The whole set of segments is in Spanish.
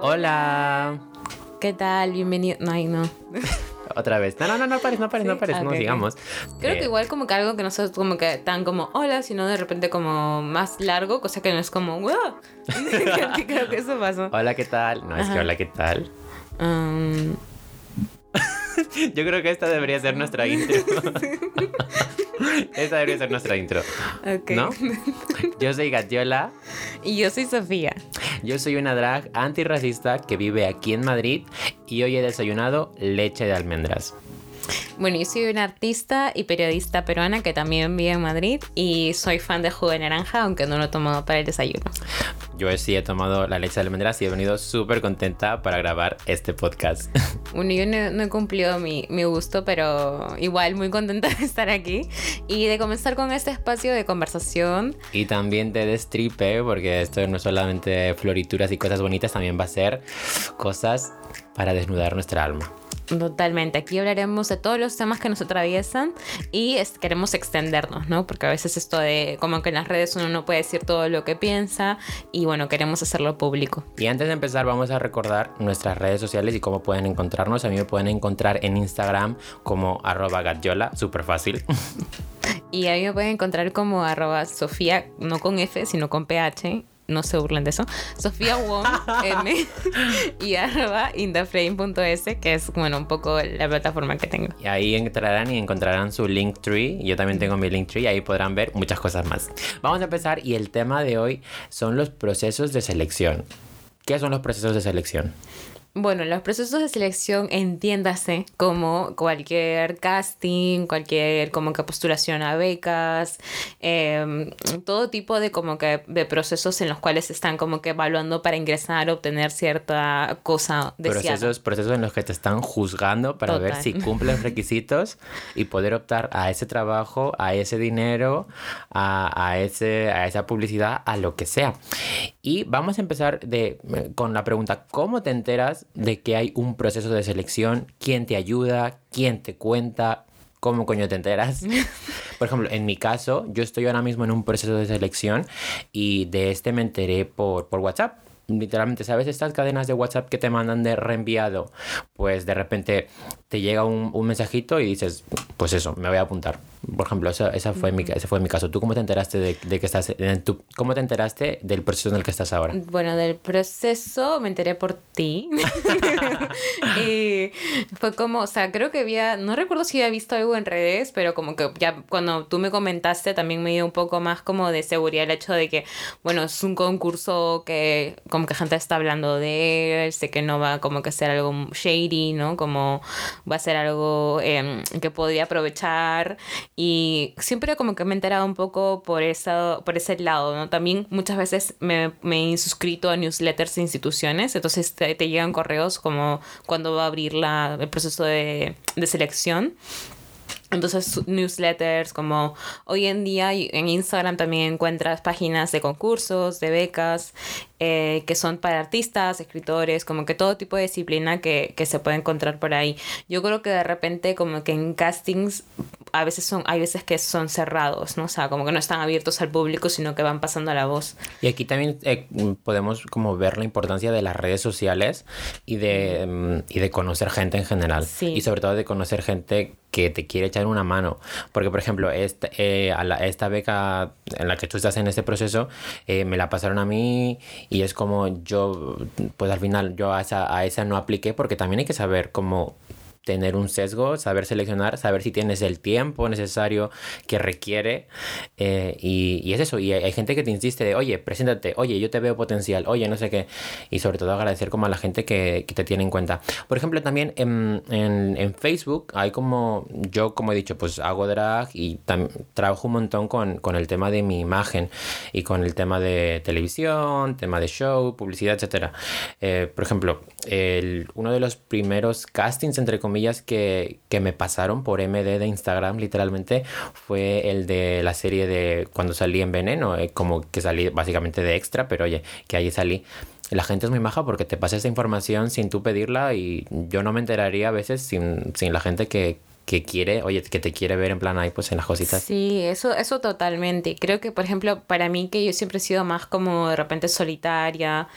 Hola. ¿Qué tal? Bienvenido. No, ay, no. Otra vez. No, no, no, no pares, no pares, Sí, no pares, no sigamos. Creo Eh, que igual como que algo que no como que tan como hola, sino de repente como más largo, cosa que no es como wow. Creo que eso pasó. Hola, ¿qué tal? No, es que hola, ¿qué tal? Um, Yo creo que esta debería ser nuestra intro. Esta debería ser nuestra intro. ¿No? Yo soy Gatiola. Y yo soy Sofía. Yo soy una drag antirracista que vive aquí en Madrid y hoy he desayunado leche de almendras. Bueno, yo soy una artista y periodista peruana que también vive en Madrid y soy fan de jugo de naranja, aunque no lo he tomado para el desayuno. Yo sí he tomado la leche de almendras y he venido súper contenta para grabar este podcast. Bueno, yo no, no he cumplido mi, mi gusto, pero igual muy contenta de estar aquí y de comenzar con este espacio de conversación. Y también te destripe, porque esto no es solamente florituras y cosas bonitas, también va a ser cosas para desnudar nuestra alma. Totalmente, aquí hablaremos de todos los temas que nos atraviesan y es- queremos extendernos, ¿no? Porque a veces esto de como que en las redes uno no puede decir todo lo que piensa y bueno, queremos hacerlo público. Y antes de empezar vamos a recordar nuestras redes sociales y cómo pueden encontrarnos. A mí me pueden encontrar en Instagram como arroba gatyola, súper fácil. Y ahí me pueden encontrar como arroba Sofía, no con F, sino con PH. No se burlen de eso. Sofía Wong M y arroba indaframe.es, que es, bueno, un poco la plataforma que tengo. Y ahí entrarán y encontrarán su Linktree. Yo también tengo mi Linktree y ahí podrán ver muchas cosas más. Vamos a empezar y el tema de hoy son los procesos de selección. ¿Qué son los procesos de selección? Bueno, los procesos de selección, entiéndase como cualquier casting, cualquier como que postulación a becas, em, todo tipo de como que de procesos en los cuales se están como que evaluando para ingresar obtener cierta cosa deseada. Procesos, procesos en los que te están juzgando para ver Total. si cumples requisitos y poder optar a ese trabajo, a ese dinero, a, a ese, a esa publicidad, a lo que sea. Y vamos a empezar de, con la pregunta, ¿cómo te enteras de que hay un proceso de selección? ¿Quién te ayuda? ¿Quién te cuenta? ¿Cómo coño te enteras? Por ejemplo, en mi caso, yo estoy ahora mismo en un proceso de selección y de este me enteré por, por WhatsApp. Literalmente, ¿sabes? Estas cadenas de WhatsApp que te mandan de reenviado, pues de repente te llega un, un mensajito y dices, pues eso, me voy a apuntar. Por ejemplo, esa, esa fue mi, ese fue mi caso. ¿Tú cómo te enteraste de, de que estás, en tu- cómo te enteraste del proceso en el que estás ahora? Bueno, del proceso me enteré por ti. y fue como, o sea, creo que había, no recuerdo si había visto algo en redes, pero como que ya cuando tú me comentaste también me dio un poco más como de seguridad el hecho de que, bueno, es un concurso que como que gente está hablando de él, sé que no va como que ser algo shady, ¿no? Como va a ser algo em, que podría aprovechar y siempre como que me he enterado un poco por, esa, por ese lado, ¿no? También muchas veces me, me he suscrito a newsletters de instituciones, entonces te, llegan correos como cuando va a abrir la, el proceso de, de selección. Entonces, newsletters, como hoy en día en Instagram también encuentras páginas de concursos, de becas, eh, que son para artistas, escritores, como que todo tipo de disciplina que, que se puede encontrar por ahí. Yo creo que de repente como que en castings a veces son, hay veces que son cerrados, ¿no? O sea, como que no están abiertos al público, sino que van pasando la voz. Y aquí también eh, podemos como ver la importancia de las redes sociales y de, mm, y de conocer gente en general. Sí. Y sobre todo de conocer gente que te quiere echar una mano. Porque, por ejemplo, esta, eh, a la- esta beca en la que tú estás en este proceso, eh, me la pasaron a mí y es como yo, pues al final yo a esa, a esa no apliqué porque también hay que saber cómo tener un sesgo, saber seleccionar, saber si tienes el tiempo necesario que requiere. eh, y, y es eso, y hay, hay gente que te insiste de, oye, preséntate, oye, yo te veo potencial, oye, no sé qué. Y sobre todo agradecer como a la gente que, que te tiene en cuenta. Por ejemplo, también en, en, en Facebook hay como, yo como he dicho, pues hago drag y tam- trabajo un montón con, con el tema de mi imagen y con el tema de televisión, tema de show, publicidad, etcétera. Eh, por ejemplo, el, uno de los primeros castings, entre comillas, que, que me pasaron por MD de Instagram, literalmente, fue el de la serie de cuando salí en Veneno, eh, como que salí básicamente de extra, pero oye, que ahí salí. La gente es muy maja porque te pasa esa información sin tú pedirla y yo no me enteraría a veces sin, sin la gente que, que quiere, oye, que te quiere ver en plan ahí, pues en las cositas. Sí, eso, eso totalmente. Creo que, por ejemplo, para mí, que yo siempre he sido más como de repente solitaria,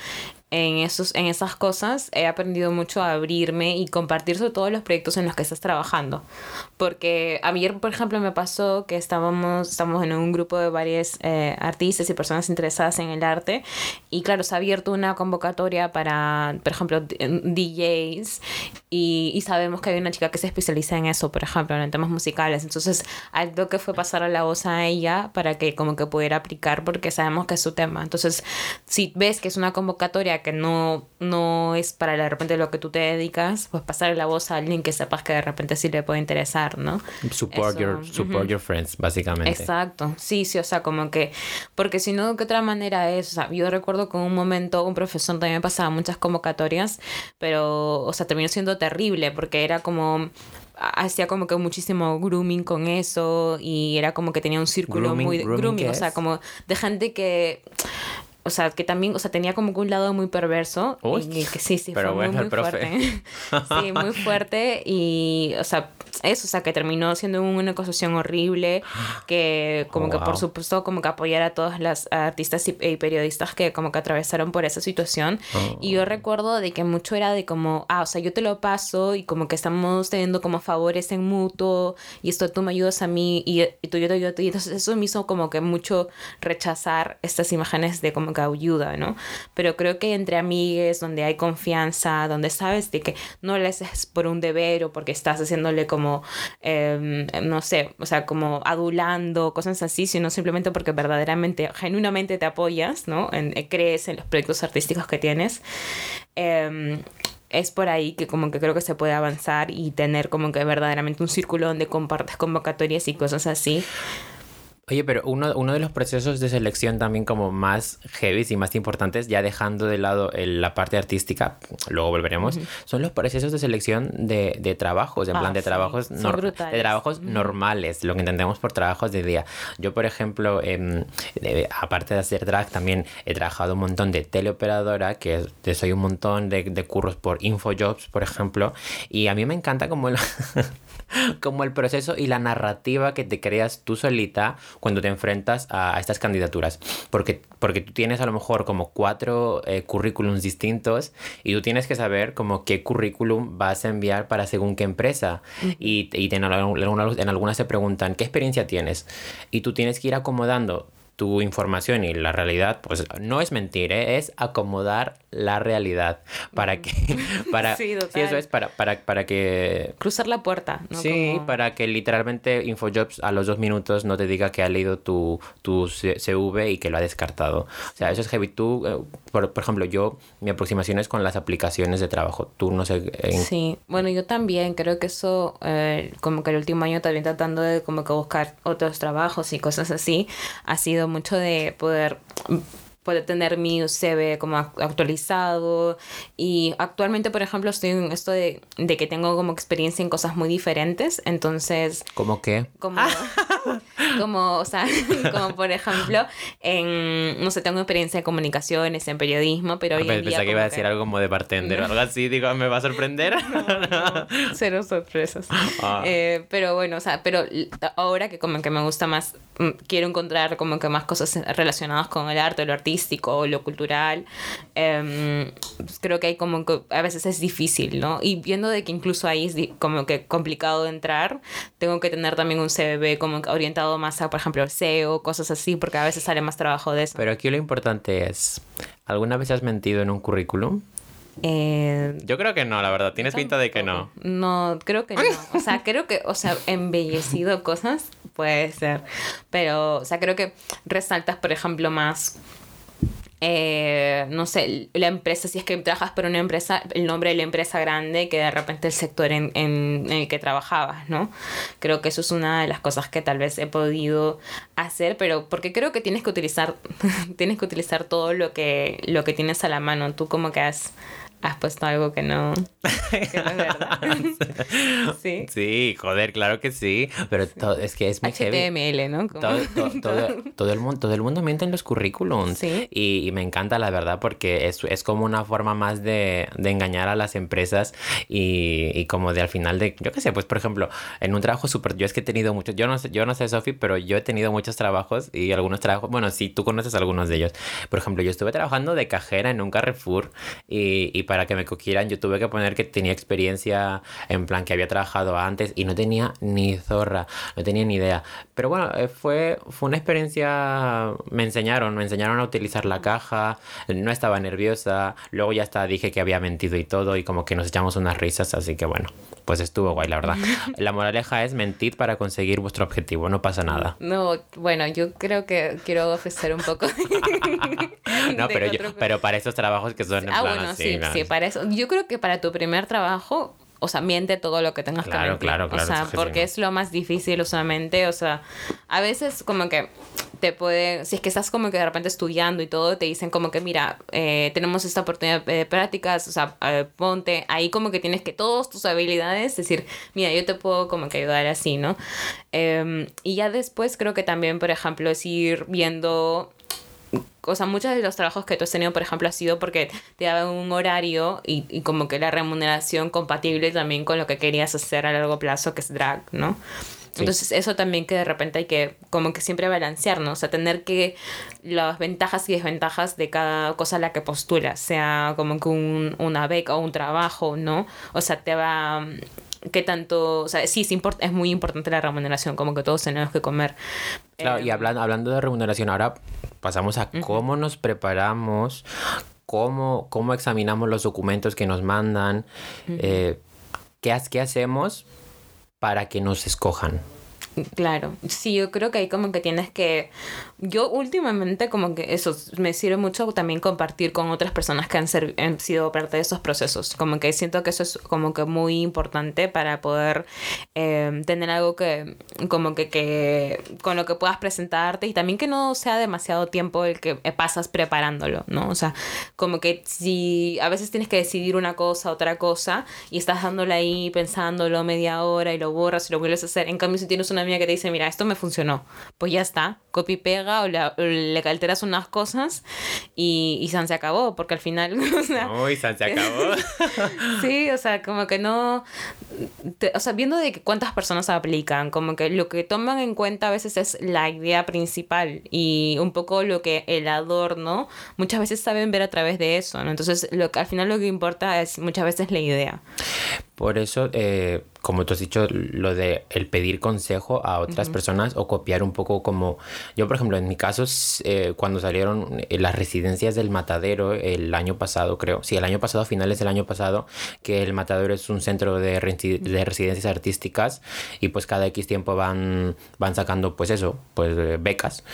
en, esos, en esas cosas he aprendido mucho a abrirme y compartir sobre todos los proyectos en los que estás trabajando. Porque ayer, por ejemplo, me pasó que estábamos, estamos en un grupo de varios eh, artistas y personas interesadas en el arte y claro, se ha abierto una convocatoria para, por ejemplo, DJs y, y sabemos que hay una chica que se especializa en eso, por ejemplo, en temas musicales. Entonces, algo que fue pasar a la voz a ella para que como que pudiera aplicar porque sabemos que es su tema. Entonces, si ves que es una convocatoria que no, no es para de repente lo que tú te dedicas, pues pasar la voz a alguien que sepas que de repente sí le puede interesar, ¿no? Support, your, support your friends, básicamente. Exacto, sí, sí, o sea, como que, porque si no, ¿de qué otra manera es? O sea, yo recuerdo que en un momento un profesor también me pasaba muchas convocatorias, pero, o sea, terminó siendo terrible porque era como hacía como que muchísimo grooming con eso y era como que tenía un círculo muy grooming, o sea, como de gente que o sea, que también, o sea, tenía como que un lado muy perverso. y que sí, sí, fue muy, muy fuerte. sí, muy fuerte. Y, o sea, eso, o sea, que terminó siendo una acusación horrible, que como que por supuesto como que apoyar a todas las artistas y, periodistas que como que atravesaron por esa situación. Y yo oh. recuerdo de que mucho era de como, ah, o sea, yo te lo paso y como que estamos teniendo como favores en mutuo y esto tú me ayudas a mí y, y tú yo te ayudo a ti. Entonces eso me hizo como que mucho rechazar estas imágenes de como que ayuda, ¿no? Pero creo que entre amigues, donde hay confianza, donde sabes de que no le haces por un deber o porque estás haciéndole como, em, no sé, o sea, como adulando, cosas así, sino simplemente porque verdaderamente, genuinamente te apoyas, ¿no? En, eh, crees en los proyectos artísticos que tienes. Em, es por ahí que como que creo que se puede avanzar y tener como que verdaderamente un círculo donde compartes convocatorias y cosas así. Oye, pero uno, uno de los procesos de selección también como más heavy y más importantes, ya dejando de lado la parte artística, luego volveremos, son los procesos de selección de, de trabajos, en ah, plan de trabajos, de trabajos normales, lo que entendemos por trabajos de día. Yo, por ejemplo, em, aparte de hacer drag, también he trabajado un montón de teleoperadora, que soy un montón de, de curros por Infojobs, por ejemplo, y a mí me encanta como el, como el proceso y la narrativa que te creas tú solita cuando te enfrentas a, estas candidaturas. Porque, porque tú tienes a lo mejor como cuatro eh, currículums distintos y tú tienes que saber como qué currículum vas a enviar para según qué empresa. Y, y en, en algunas se preguntan, ¿qué experiencia tienes? Y tú tienes que ir acomodando tu información y la realidad, pues no es mentir, ¿eh? es acomodar la realidad para que para sí, eso es para, para, para que cruzar la puerta ¿no? sí para que literalmente Infojobs a los dos minutos no te diga que ha leído tu, tu CV y que lo ha descartado. O sea eso es heavy. Tú eh, por, por ejemplo yo mi aproximación es con las aplicaciones de trabajo. Tú no sé sí bueno yo también creo que eso eh, como que el último año también tratando de como que buscar otros trabajos y cosas así ha sido mucho de poder puede tener mi CV como actualizado y actualmente por ejemplo estoy en esto de, de que tengo como experiencia en cosas muy diferentes entonces ¿Cómo qué? como como o sea como por ejemplo en no sé tengo experiencia en comunicaciones en periodismo pero hoy en que iba a decir algo como de bartender o algo así digo me va a sorprender cero sorpresas ah. eh, pero bueno o sea pero ahora que como que me gusta más mm, quiero encontrar como que más cosas relacionadas con el arte lo artístico o lo cultural, em, pues creo que hay como que a veces es difícil, ¿no? Y viendo de que incluso ahí es como que complicado de entrar, tengo que tener también un CVB como orientado más a, por ejemplo, SEO, cosas así, porque a veces sale más trabajo de eso. Pero aquí lo importante es, ¿alguna vez has mentido en un currículum? Eh, yo creo que no, la verdad. Tienes pinta de que no. No, creo que no. O sea, creo que, o sea, embellecido cosas puede ser. Pero, o sea, creo que resaltas, por ejemplo, más eh, no sé, la empresa, si es que trabajas por una empresa, el nombre de la empresa grande que de repente el sector en, en, el que trabajabas, ¿no? Creo que eso es una de las cosas que tal vez he podido hacer, pero porque creo que tienes que utilizar, tienes que utilizar todo lo que, lo que tienes a la mano. Tú como que has has puesto algo que no, que no es verdad. sí. Sí, joder, claro que sí. Pero todo, es que es muy HTML, ¿no? Todo, todo, todo, el mundo, todo el mundo miente en los currículums. Sí. Y, y, me encanta, la verdad, porque es, es como una forma más de, de engañar a las empresas y, y, como de al final de, yo qué sé, pues por ejemplo, en un trabajo súper, yo es que he tenido muchos, yo no sé, yo no sé, Sofi, pero yo he tenido muchos trabajos y algunos trabajos, bueno, sí, tú conoces algunos de ellos. Por ejemplo, yo estuve trabajando de cajera en un Carrefour y, y para que me cogieran yo tuve que poner que tenía experiencia en plan que había trabajado antes y no tenía ni zorra, no tenía ni idea. Pero bueno, eh, fue, fue una experiencia, me enseñaron, me enseñaron a utilizar la caja, no estaba nerviosa, luego ya hasta dije que había mentido y todo y como que nos echamos unas risas, así que bueno, pues estuvo guay, la verdad. La moraleja es mentir para conseguir vuestro objetivo, no pasa nada. No, bueno, yo creo que quiero ofrecer un poco. no, pero, yo, pero para esos trabajos que son en ah, plan bueno, así, sí, ¿no? sí, para eso. Yo creo que para tu primer trabajo, o sea, miente todo lo que tengas Claro, que mentir. claro, claro, O sea, porque es lo más difícil usualmente. O sea, a veces como que te puede, si es que estás como que de repente estudiando y todo, te dicen como que, mira, eh, tenemos esta oportunidad de prácticas, o sea, eh, ponte, ahí como que tienes que todas tus habilidades, decir, mira, yo te puedo como que ayudar así, ¿no? Eh, y ya después creo que también, por ejemplo, es ir viendo o sea, muchos de los trabajos que tú has tenido, por ejemplo, ha sido porque te daban un horario y, y, como que la remuneración compatible también con lo que querías hacer a largo plazo, que es drag, ¿no? Sí. Entonces, eso también que de repente hay que, como que siempre balancear, ¿no? O sea, tener que las ventajas y desventajas de cada cosa a la que postulas, sea como que un, una beca o un trabajo, ¿no? O sea, te va qué tanto, o sea, sí, es, import es muy importante la remuneración, como que todos tenemos que comer. Claro, eh, y hablando, hablando de remuneración, ahora pasamos a cómo nos preparamos, cómo, cómo examinamos los documentos que nos mandan, eh, ¿qué, ¿qué hacemos para que nos escojan? Claro, sí, yo creo que ahí como que tienes que... Yo últimamente como que eso me sirve mucho también compartir con otras personas que han, sido parte de esos procesos. Como que siento que eso es como que muy importante para poder eh, tener algo que como que, que con lo que puedas presentarte y también que no sea demasiado tiempo el que pasas preparándolo, ¿no? O sea, como que si a veces tienes que decidir una cosa, otra cosa y estás dándole ahí pensándolo media hora y lo borras y lo vuelves a hacer. En cambio, si tienes una amiga que te dice, mira, esto me funcionó, pues ya está, copy pega o, la, o le alteras unas cosas y, y San se acabó, porque al final... O sea, Uy, San se acabó. sí, o sea, como que no... Te, o sea, viendo de que cuántas personas aplican, como que lo que toman en cuenta a veces es la idea principal y un poco lo que el adorno, muchas veces saben ver a través de eso, ¿no? Entonces, lo que, al final lo que importa es muchas veces la idea. Por eso, eh, como tú has dicho, lo de el pedir consejo a otras uh -huh. personas o copiar un poco como... Yo, por ejemplo, en mi caso, eh, cuando salieron las residencias del Matadero el año pasado, creo, sí, el año pasado, a finales del año pasado, que el Matadero es un centro de, resi de residencias artísticas y pues cada X tiempo van, van sacando, pues eso, pues eh, becas.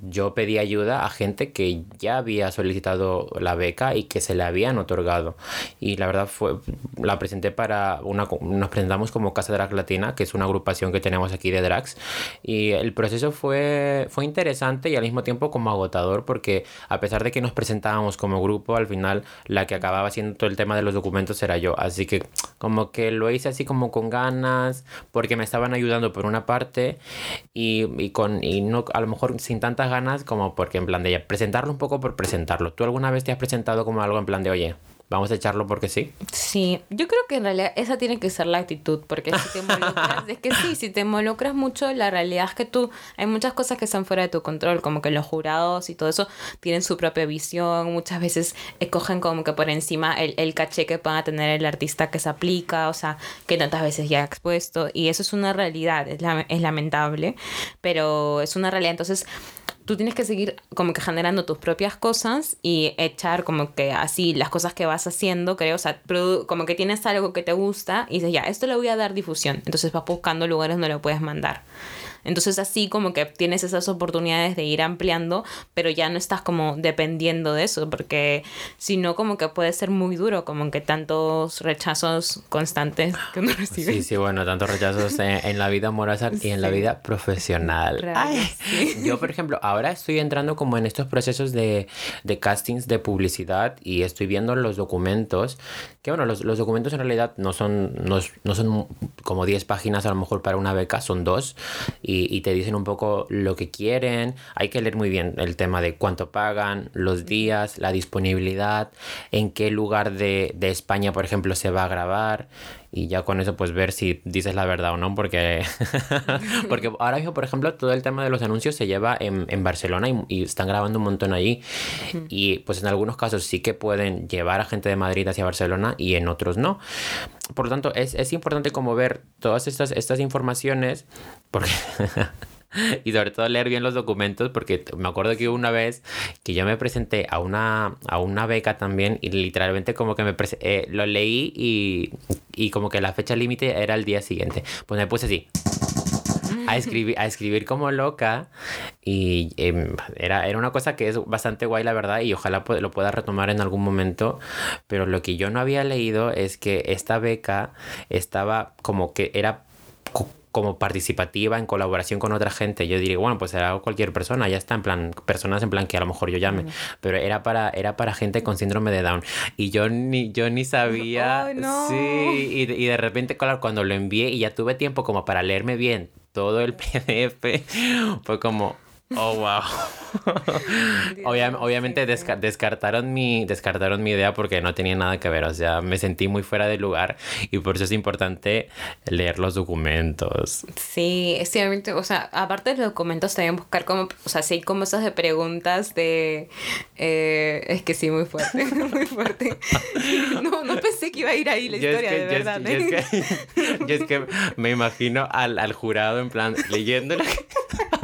yo pedí ayuda a gente que ya había solicitado la beca y que se le habían otorgado. Y la verdad fue, la presenté para una, nos presentamos como Casa Drag Latina, que es una agrupación que tenemos aquí de drags. Y el proceso fue, fue interesante y al mismo tiempo como agotador, porque a pesar de que nos presentábamos como grupo, al final la que acababa haciendo todo el tema de los documentos era yo. Así que como que lo hice así como con ganas, porque me estaban ayudando por una parte y, y con, y no, a lo mejor sin tantas ganas como porque en plan de presentarlo un poco por presentarlo. ¿Tú alguna vez te has presentado como algo en plan de, oye, Vamos a echarlo porque sí. Sí, yo creo que en realidad esa tiene que ser la actitud, porque si te involucras, es que sí, si te involucras mucho, la realidad es que tú, hay muchas cosas que están fuera de tu control, como que los jurados y todo eso tienen su propia visión, muchas veces escogen como que por encima el, el caché que pueda tener el artista que se aplica, o sea, que tantas veces ya ha expuesto, y eso es una realidad, es, la, es lamentable, pero es una realidad, entonces tú tienes que seguir como que generando tus propias cosas y echar como que así las cosas que vas haciendo, creo, o sea, como que tienes algo que te gusta y dices, ya, esto le voy a dar difusión. Entonces vas buscando lugares donde lo puedes mandar. Entonces así como que tienes esas oportunidades de ir ampliando, pero ya no estás como dependiendo de eso, porque si no como que puede ser muy duro, como que tantos rechazos constantes que uno recibe. Sí, sí, bueno, tantos rechazos en, la vida amorosa y en la vida profesional. Yo, por ejemplo, ahora estoy entrando como en estos procesos de, de castings de publicidad y estoy viendo los documentos, que bueno, los, los documentos en realidad no son, no, no son como 10 páginas a lo mejor para una beca, son dos y, y te dicen un poco lo que quieren, hay que leer muy bien el tema de cuánto pagan, los días, la disponibilidad, en qué lugar de, de España, por ejemplo, se va a grabar y ya con eso pues ver si dices la verdad o no, porque, porque ahora mismo, por ejemplo, todo el tema de los anuncios se lleva en, en Barcelona y, están grabando un montón allí y pues en algunos casos sí que pueden llevar a gente de Madrid hacia Barcelona y en otros no. Por lo tanto, es, es importante como ver todas estas, estas informaciones porque... y sobre todo leer bien los documentos porque me acuerdo que una vez que yo me presenté a una, a una beca también y literalmente como que me eh, lo leí y, y como que la fecha límite era el día siguiente. Pues me puse así a escribir, a escribir como loca y em, era, era una cosa que es bastante guay la verdad y ojalá lo pueda retomar en algún momento, pero lo que yo no había leído es que esta beca estaba como que era como participativa en colaboración con otra gente. Yo diría, bueno, pues será cualquier persona, ya está en plan, personas en plan que a lo mejor yo llame, pero era para, era para gente con síndrome de Down. Y yo ni, yo ni sabía, sí, y, y de repente, claro, cuando lo envié y ya tuve tiempo como para leerme bien todo el PDF, fue como, Oh, wow. obviamente descartaron, mi, descartaron mi idea porque no tenía nada que ver. O sea, me sentí muy fuera de lugar y por eso es importante leer los documentos. Sí, sí, obviamente, o sea, aparte de los documentos, también buscar como, o sea, sí, como esas de preguntas de... Eh, es que sí, muy fuerte, muy fuerte. No, no pensé que iba a ir ahí la historia, de verdad. Yo es, que, yo es que me imagino al, al jurado en plan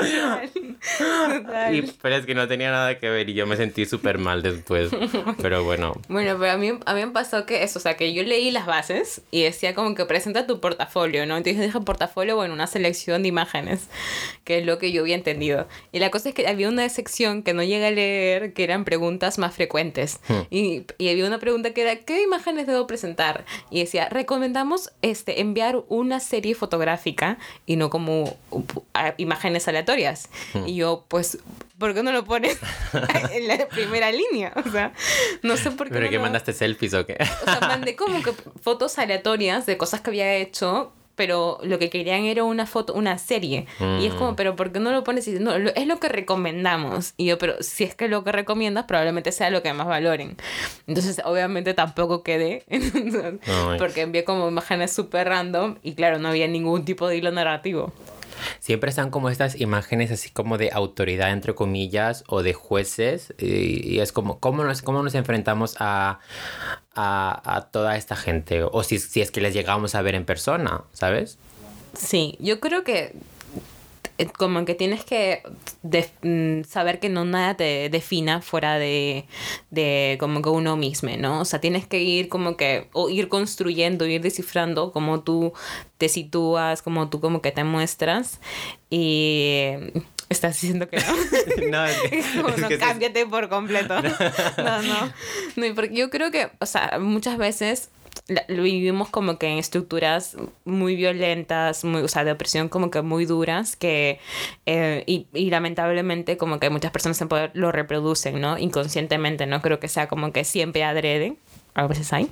leyendo pero es que no tenía nada que ver y yo me sentí súper mal después. Pero bueno. Bueno, pero a mí, a mí me pasó que eso, o sea, que yo leí las bases y decía como que presenta tu portafolio, ¿no? Entonces dije portafolio, bueno, una selección de imágenes, que es lo que yo había entendido. Y la cosa es que había una sección que no llegué a leer, que eran preguntas más frecuentes. Hmm. Y, y había una pregunta que era, ¿qué imágenes debo presentar? Y decía, recomendamos este, enviar una serie fotográfica y no como imágenes aleatorias. Hmm. Y yo, pues, ¿por qué no lo pones en la primera línea? O sea, no sé por qué. ¿Pero no que mandaste selfies o qué? o sea, mandé como que fotos aleatorias de cosas que había hecho pero lo que querían era una foto, una serie. Y es como, mm. pero ¿por qué no lo pones? Y no, es lo que recomendamos. Y yo, pero si es que lo que recomiendas, probablemente sea lo que más valoren. Entonces, obviamente tampoco quedé, porque envié como imágenes súper random y claro, no había ningún tipo de hilo narrativo siempre están como estas imágenes así como de autoridad, entre comillas, o de jueces, y, es como, ¿cómo nos, cómo nos enfrentamos a, a, a toda esta gente? O si, si es que les llegamos a ver en persona, ¿sabes? Sí, yo creo que como que tienes que mm, saber que no nada te defina fuera de, de como que uno mismo, ¿no? O sea, tienes que ir como que, o ir construyendo, ir descifrando cómo tú te sitúas, cómo tú como que te muestras y Estás diciendo que no. no, no cámbiate por completo. no, no. No, porque yo creo que, o sea, muchas veces lo vivimos como que en estructuras muy violentas, muy, o sea, de opresión como que muy duras, que, eh, y, y, lamentablemente como que muchas personas en poder lo reproducen, ¿no? Inconscientemente, no creo que sea como que siempre adrede, a veces hay,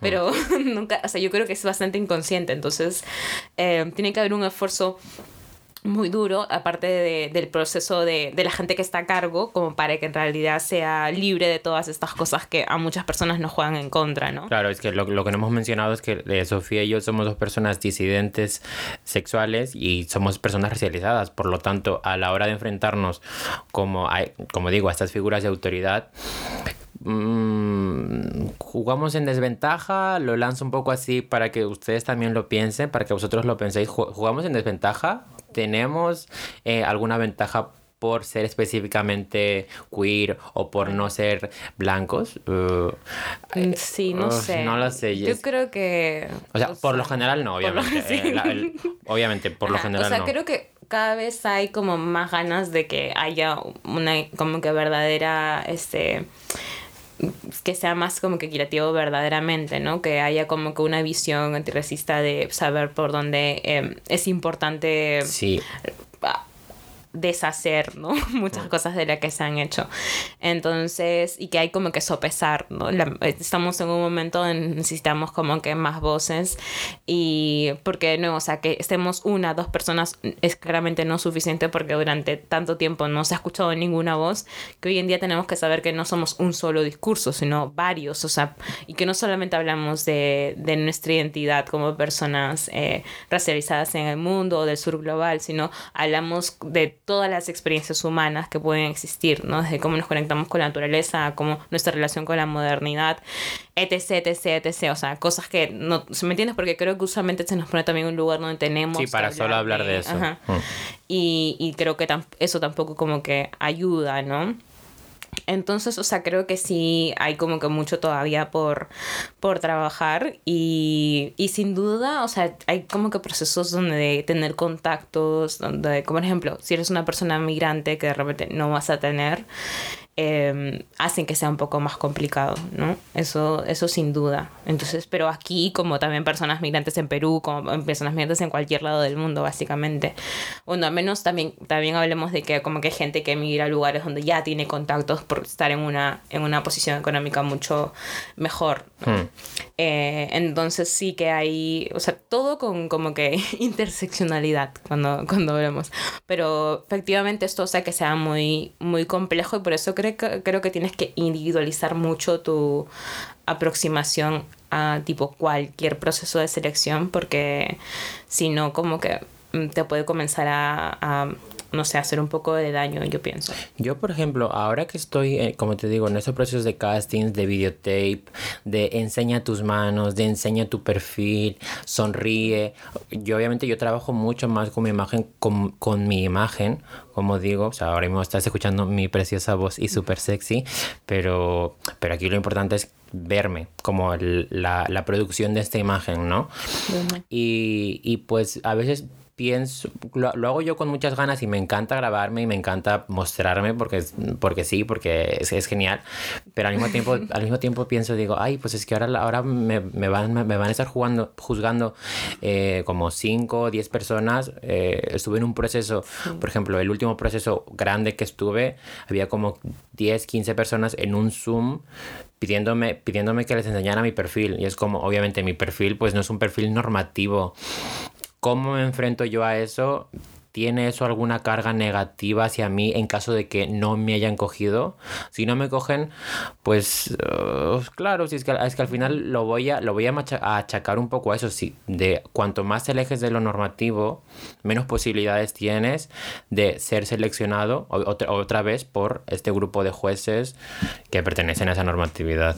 pero nunca, o sea, yo creo que es bastante inconsciente, entonces eh, tiene que haber un esfuerzo muy duro, aparte de, del proceso de, de, la gente que está a cargo, como para que en realidad sea libre de todas estas cosas que a muchas personas nos juegan en contra, ¿no? Claro, es que lo, lo que no hemos mencionado es que eh, Sofía y yo somos dos personas disidentes sexuales y somos personas racializadas, por lo tanto, a la hora de enfrentarnos, como, hay, como digo, a estas figuras de autoridad, mmm, jugamos en desventaja, lo lanzo un poco así para que ustedes también lo piensen, para que vosotros lo penséis, jugamos en desventaja tenemos eh, alguna ventaja por ser específicamente queer o por no ser blancos. Uh, Mm, sí, no uh, sé. No lo sé. Yo creo que... o sea, por lo general no, por lo- obviamente. Eh, la- el- obviamente, por lo general O sea, no. creo que cada vez hay como más ganas de que haya una como que verdadera, este que sea más como que creativo verdaderamente, ¿no? Que haya como que una visión antirracista de saber por dónde eh, es importante Sí, deshacer, ¿no? Muchas cosas de las que se han hecho. Entonces, y que hay como que sopesar, ¿no? La- estamos en un momento donde necesitamos como que más voces y porque no, o sea, que estemos una, dos personas es claramente no suficiente porque durante tanto tiempo no se ha escuchado ninguna voz, que hoy en día tenemos que saber que no somos un solo discurso, sino varios, o sea, y que no solamente hablamos de, de nuestra identidad como personas eh, racializadas en el mundo o del sur global, sino hablamos de todas las experiencias humanas que pueden existir, ¿no? Desde cómo nos conectamos con la naturaleza, a cómo nuestra relación con la modernidad, etc, etc, etc. O sea, cosas que no... ¿Se me entiendes? Porque creo que usualmente se nos pone también un lugar donde tenemos... sí, que para solo hablar de eso. Ajá. Mm. Y, y creo que tam- eso tampoco como que ayuda, ¿no? Entonces, o sea, creo que sí hay como que mucho todavía por, por trabajar y, y sin duda, o sea, hay como que procesos donde de tener contactos, donde, como por ejemplo, si eres una persona migrante que de repente no vas a tener, eh, hacen que sea un poco más complicado, ¿no? Eso, eso sin duda. Entonces, pero aquí, como también personas migrantes en Perú, como personas migrantes en cualquier lado del mundo, básicamente. Bueno, al menos también, también hablemos de que como que hay gente que emigra a lugares donde ya tiene contactos por estar en una, en una posición económica mucho mejor. ¿no? Mm. Eh, entonces sí que hay, o sea, todo con como que interseccionalidad cuando, cuando vemos. Pero efectivamente esto, o sea, que sea muy, muy complejo y por eso creo que, creo que tienes que individualizar mucho tu aproximación a tipo cualquier proceso de selección porque si no como que mm, te puede comenzar a, a, no sé, hacer un poco de daño, yo pienso. Yo, por ejemplo, ahora que estoy, eh, como te digo, en esos procesos de castings, de videotape, de enseña tus manos, de enseña tu perfil, sonríe. Yo, obviamente, yo trabajo mucho más con mi imagen, con, con mi imagen, como digo. O sea, ahora mismo estás escuchando mi preciosa voz y súper sexy, pero, pero aquí lo importante es verme, como el- la, la producción de esta imagen, ¿no? Y, y pues a veces pienso, lo, lo hago yo con muchas ganas y me encanta grabarme y me encanta mostrarme porque, porque sí, porque es, es genial, pero al mismo tiempo, al mismo tiempo pienso, digo, ay, pues es que ahora, ahora me, me van, me van a estar jugando, juzgando eh, como 5 o 10 personas. Eh, estuve en un proceso, por ejemplo, el último proceso grande que estuve, había como 10, 15 personas en un Zoom pidiéndome, pidiéndome que les enseñara mi perfil. Y es como, obviamente, mi perfil pues no es un perfil normativo. ¿Cómo me enfrento yo a eso? ¿Tiene eso alguna carga negativa hacia mí en caso de que no me hayan cogido? Si no me cogen, pues uh, claro, si es, que, es que al final lo voy a, lo voy a, achacar un poco a eso. Sí, de cuanto más te alejes de lo normativo, menos posibilidades tienes de ser seleccionado otra, otra vez por este grupo de jueces que pertenecen a esa normatividad.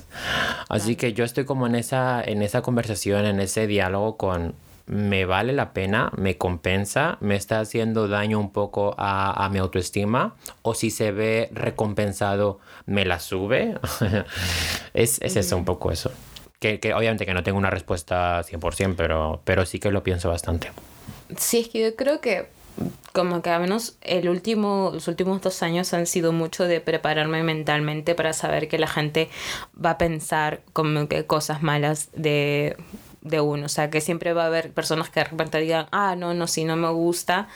Así que yo estoy como en esa, en esa conversación, en ese diálogo con me vale la pena, me compensa, me está haciendo daño un poco a, a mi autoestima, o si se ve recompensado, me la sube. es, es eso, un poco eso. Que, que obviamente que no tengo una respuesta 100%, pero, pero sí que lo pienso bastante. Sí, es que yo creo que como que al menos el último, los últimos dos años han sido mucho de prepararme mentalmente para saber que la gente va a pensar como que cosas malas de, de uno. O sea, que siempre va a haber personas que de repente digan, ah, no, no, sí, no me gusta.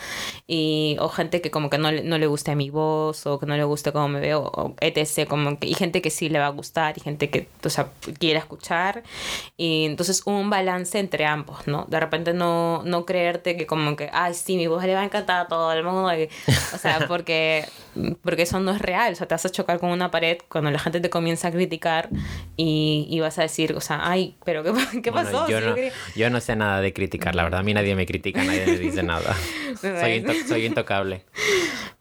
Y, o gente que como que no, le- no le guste mi voz o que no le guste cómo me veo, o etc. Como que, y gente que sí le va a gustar y gente que, o sea, quiere escuchar. Y entonces un balance entre ambos, ¿no? De repente no, no creerte que como que, ay, sí, mi voz le va a encantar a todo el mundo. y- o sea, porque, porque eso no es real. O sea, te vas a chocar con una pared cuando la gente te comienza a criticar y, y vas a decir, o sea, ay, pero ¿qué, qué Bueno, pasó? yo, No, yo no sé nada de criticar, la verdad. A mí nadie me critica, nadie me dice nada. soy, soy intocable.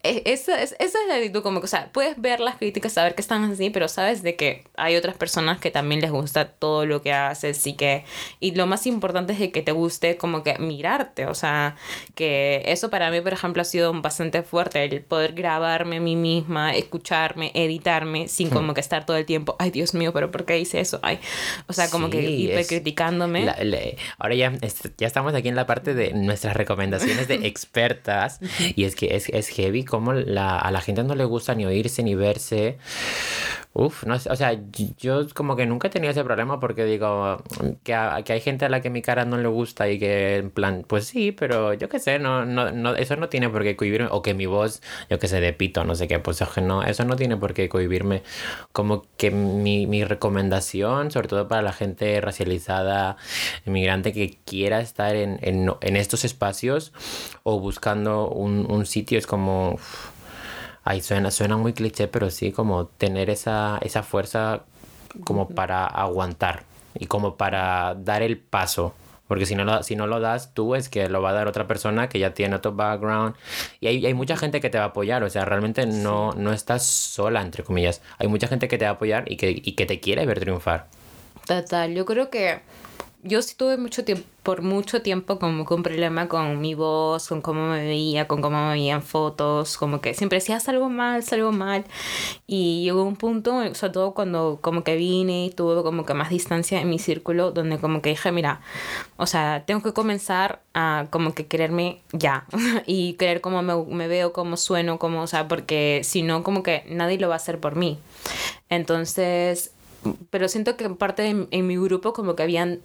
E, esa es, esa es la actitud, como que, o sea, puedes ver las críticas, saber que están así, pero sabes de que hay otras personas que también les gusta todo lo que haces y que, y lo más importante es de que te guste como que mirarte, o sea, que eso para mí, por ejemplo, ha sido bastante fuerte, el poder grabarme a mí misma, escucharme, editarme, sin como que estar todo el tiempo, ay Dios mío, pero ¿por qué hice eso? Ay, o sea, como que hipercriticándome. Ahora ya, ya estamos aquí en la parte de nuestras recomendaciones de expertas y es que es, es heavy como la, a la gente no le gusta ni oírse ni verse. Uf, no sé, o sea, yo como que nunca he tenido ese problema porque digo que, que, hay gente a la que mi cara no le gusta y que en plan, pues sí, pero yo qué sé, no, no, no, eso no tiene por qué cohibirme, o que mi voz, yo qué sé, de pito, no sé qué, pues no, eso no tiene por qué cohibirme. Como que mi, mi recomendación, sobre todo para la gente racializada, inmigrante que quiera estar en, en, en estos espacios o buscando un, un sitio, es como... Ay, suena, suena muy cliché, pero sí, como tener esa, esa fuerza como para aguantar y como para dar el paso. Porque si no, lo, si no lo das tú, es que lo va a dar otra persona que ya tiene otro background. Y hay, hay mucha gente que te va a apoyar. O sea, realmente no, no estás sola, entre comillas. Hay mucha gente que te va a apoyar y que, y que te quiere ver triunfar. Total, yo creo que yo sí tuve mucho tiempo, por mucho tiempo como que un problema con mi voz, con cómo me veía, con cómo me veían fotos, como que siempre decía algo mal, algo mal. Y llegó un punto, sobre todo cuando como que vine y tuve como que más distancia en mi círculo, donde como que dije, mira, o sea, tengo que comenzar a como que quererme ya y querer cómo me, me veo, cómo sueno, cómo, o sea, porque si no, como que nadie lo va a hacer por mí. Entonces, pero siento que en parte en, mi grupo como que habían,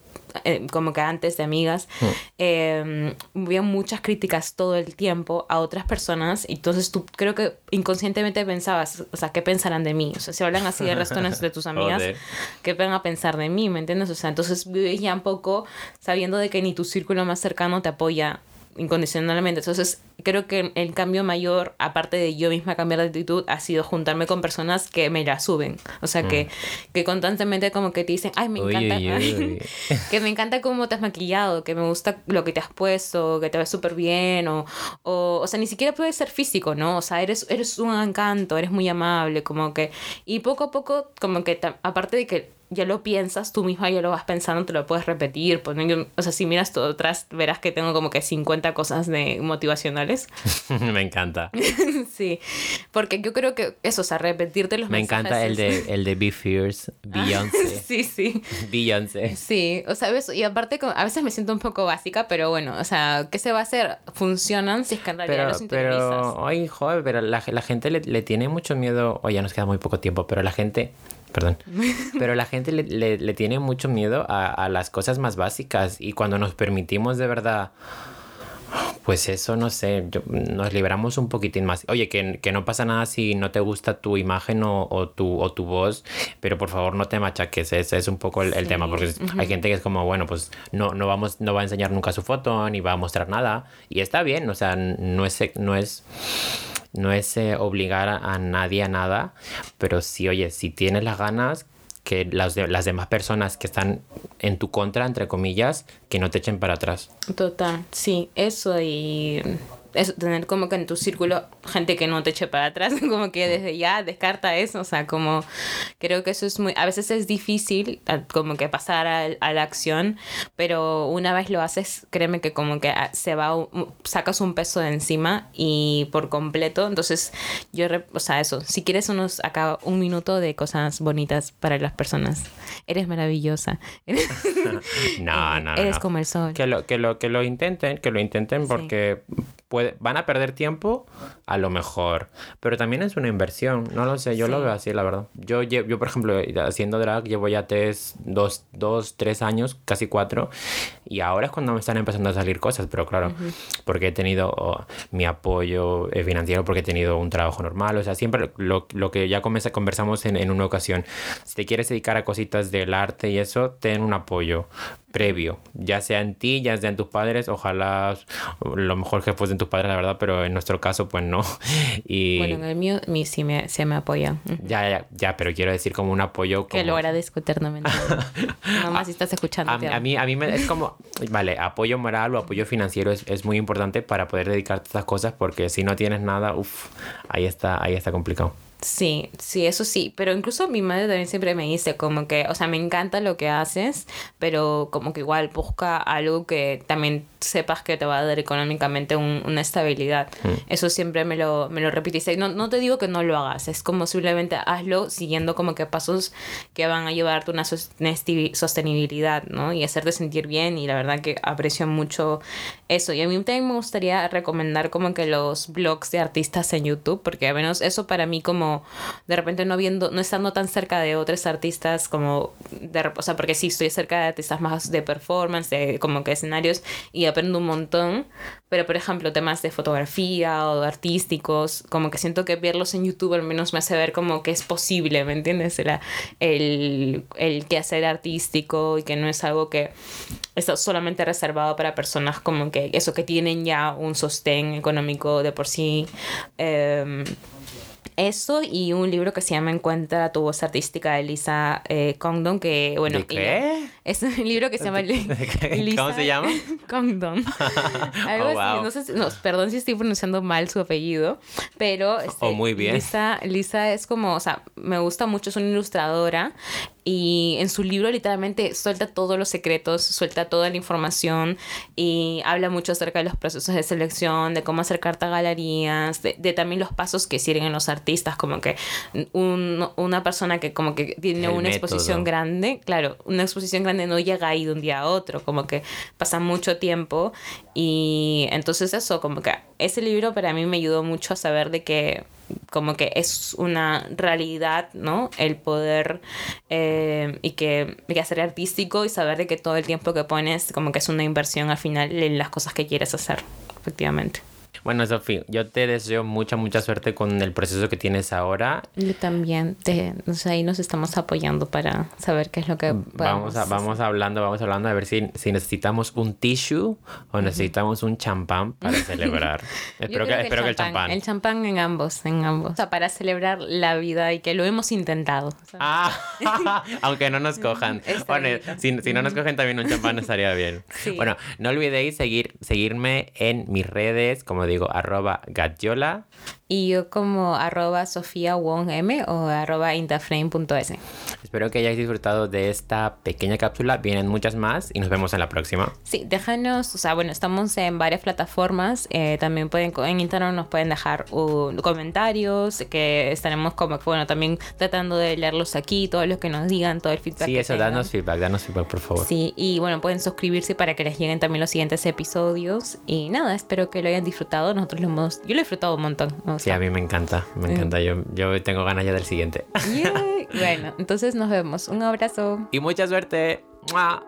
eh, como que antes de amigas, mm. eh, había muchas críticas todo el tiempo a otras personas y entonces tú creo que inconscientemente pensabas, o sea, ¿qué pensarán de mí? O sea, si hablan así de resto de tus amigas, ¿qué van a pensar de mí? ¿Me entiendes? O sea, entonces vives ya un poco sabiendo de que ni tu círculo más cercano te apoya incondicionalmente. Entonces, creo que el cambio mayor, aparte de yo misma cambiar de actitud, ha sido juntarme con personas que me la suben. O sea, que, mm. que constantemente como que te dicen, ay, me encanta, que me encanta cómo te has maquillado, que me gusta lo que te has puesto, que te ves súper bien, o, o, o sea, ni siquiera puede ser físico, ¿no? O sea, eres, eres un encanto, eres muy amable, como que, y poco a poco, como que, aparte de que ya lo piensas, tú misma ya lo vas pensando, te lo puedes repetir. Pues, o sea, si miras todo atrás, verás que tengo como que 50 cosas de motivacionales. Me encanta. sí, porque yo creo que eso, o sea, repetirte los Me encanta el de, el de Be Fierce, Beyoncé. sí, sí. Beyoncé. Sí, o sea, y aparte a veces me siento un poco básica, pero bueno, o sea, ¿qué se va a hacer? Funcionan si es que en realidad pero, los Pero, ay, joder, pero la, la gente le, le tiene mucho miedo, oye, ya nos queda muy poco tiempo, pero la gente perdón. Pero la gente le, le, tiene mucho miedo a, a, las cosas más básicas y cuando nos permitimos de verdad, pues eso no sé, nos liberamos un poquitín más. Oye, que, que, no pasa nada si no te gusta tu imagen o, o, tu, o tu voz, pero por favor no te machaques, ese es un poco el, el tema, porque hay gente que es como, bueno, pues no, no, vamos, no va a enseñar nunca su foto, ni va a mostrar nada, y está bien, o sea, no es... No es no es eh, obligar a nadie a nada, pero sí, oye, si tienes las ganas, que las, las demás personas que están en tu contra, entre comillas, que no te echen para atrás. Total, sí, eso y eso, tener como que en tu círculo gente que no te eche para atrás, como que desde ya descarta eso, o sea, como creo que eso es muy, a veces es difícil como que pasar a, a la acción, pero una vez lo haces, créeme que como que ah, se va, sacas un peso de encima y por completo, entonces yo, o sea, eso, si quieres unos, acá un minuto de cosas bonitas para las personas, eres maravillosa. no, no, Eres como el sol. Que lo, que lo, que lo intenten, que lo intenten porque van a perder tiempo, a lo mejor, pero también es una inversión, no lo sé, yo lo veo así, la verdad. Yo, yo, por ejemplo, haciendo drag llevo ya tres, dos, dos, tres años, casi cuatro, y ahora es cuando me están empezando a salir cosas, pero claro, porque he tenido oh, mi apoyo eh, financiero, porque he tenido un trabajo normal, o sea, siempre lo, lo que ya conversamos en, en una ocasión, si te quieres dedicar a cositas del arte y eso, ten un apoyo, previo, ya sea en ti, ya sea en tus padres, ojalá lo mejor que fuesen tus padres, la verdad, pero en nuestro caso, pues no. Y... Bueno, en el mío, mí sí me, se me apoya. Ya, ya, ya, pero quiero decir como un apoyo. Que lo agradezco eternamente. Mamá, si estás escuchando. A, a, mí, a mí me, es como, vale, apoyo moral o apoyo financiero es, es muy importante para poder dedicarte a estas cosas porque si no tienes nada, uff, ahí está, ahí está complicado. Sí, sí, eso sí, pero incluso mi madre también siempre me dice como que, o sea, me encanta lo que haces, pero como que igual busca algo que también sepas que te va a dar económicamente un- una estabilidad. Eso siempre me lo, me lo repite. No, no te digo que no lo hagas, es como simplemente hazlo siguiendo como que pasos que van a llevarte una sostenibi- sostenibilidad, ¿no? Y hacerte sentir bien y la verdad que aprecio mucho eso. Y a mí también me gustaría recomendar como que los blogs de artistas en YouTube, porque al menos eso para mí como de repente no viendo, no estando tan cerca de otros artistas como, de, o porque sí estoy cerca de artistas más de performance, de como que escenarios y aprendo un montón, pero por ejemplo temas de fotografía o de artísticos, como que siento que verlos en YouTube al menos me hace ver como que es posible, ¿me entiendes? La- el, el quehacer artístico y que no es algo que está solamente reservado para personas como que eso que tienen ya un sostén económico de por sí. Em, eso y un libro que se llama Encuentra tu voz artística de Lisa eh, Condon, que bueno... ¿De qué? es un libro que se llama. Lisa ¿Cómo se llama? Condon. Algo Oh, así. wow. No sé si- no, perdón si estoy pronunciando mal su apellido, pero... este, Oh, muy bien. Lisa, Lisa es como, o sea, me gusta mucho, es una ilustradora y en su libro literalmente suelta todos los secretos, suelta toda la información y habla mucho acerca de los procesos de selección, de cómo acercarte a galerías, de, de también los pasos que siguen los artistas, como que un- una persona que como que tiene El una exposición grande, claro, una exposición grande no llega ahí de un día a otro, como que pasa mucho tiempo y entonces eso, como que ese libro para mí me ayudó mucho a saber de que como que es una realidad, ¿no? El poder eh, y que, y que hacer artístico y saber de que todo el tiempo que pones como que es una inversión al final en las cosas que quieres hacer, efectivamente. Bueno, Sofi, yo te deseo mucha, mucha suerte con el proceso que tienes ahora. Yo también, te, o sea, ahí nos estamos apoyando para saber qué es lo que Vamos, a, vamos hablando, vamos hablando a ver si, si necesitamos un tissue o necesitamos un champán para celebrar. Yo espero creo que, espero que el champán. El champán en ambos, en ambos. O sea, para celebrar la vida y que lo hemos intentado. Ah, aunque no nos cojan. Bueno, bien. si, si no nos cogen también un champán estaría bien. Sí. Bueno, no olvidéis seguir, seguirme en mis redes, como digo, arroba gatiola. Y yo como arroba Sofía Wong M o arroba intaframe.es. Espero que hayáis disfrutado de esta pequeña cápsula. Vienen muchas más y nos vemos en la próxima. Sí, déjanos, o sea, bueno, estamos en varias plataformas. eh, también pueden, en Instagram nos pueden dejar uh, comentarios, que estaremos como, bueno, también tratando de leerlos aquí, todos los que nos digan, todo el feedback. Sí, eso, danos feedback, danos feedback, por favor. Sí, y bueno, pueden suscribirse para que les lleguen también los siguientes episodios. Y nada, espero que lo hayan disfrutado. Nosotros lo hemos, yo lo he disfrutado un montón. o Sí, a mí me encanta, me encanta. Yo, yo tengo ganas ya del siguiente. Bueno, entonces nos vemos. Un abrazo. Y mucha suerte. ¡Mua!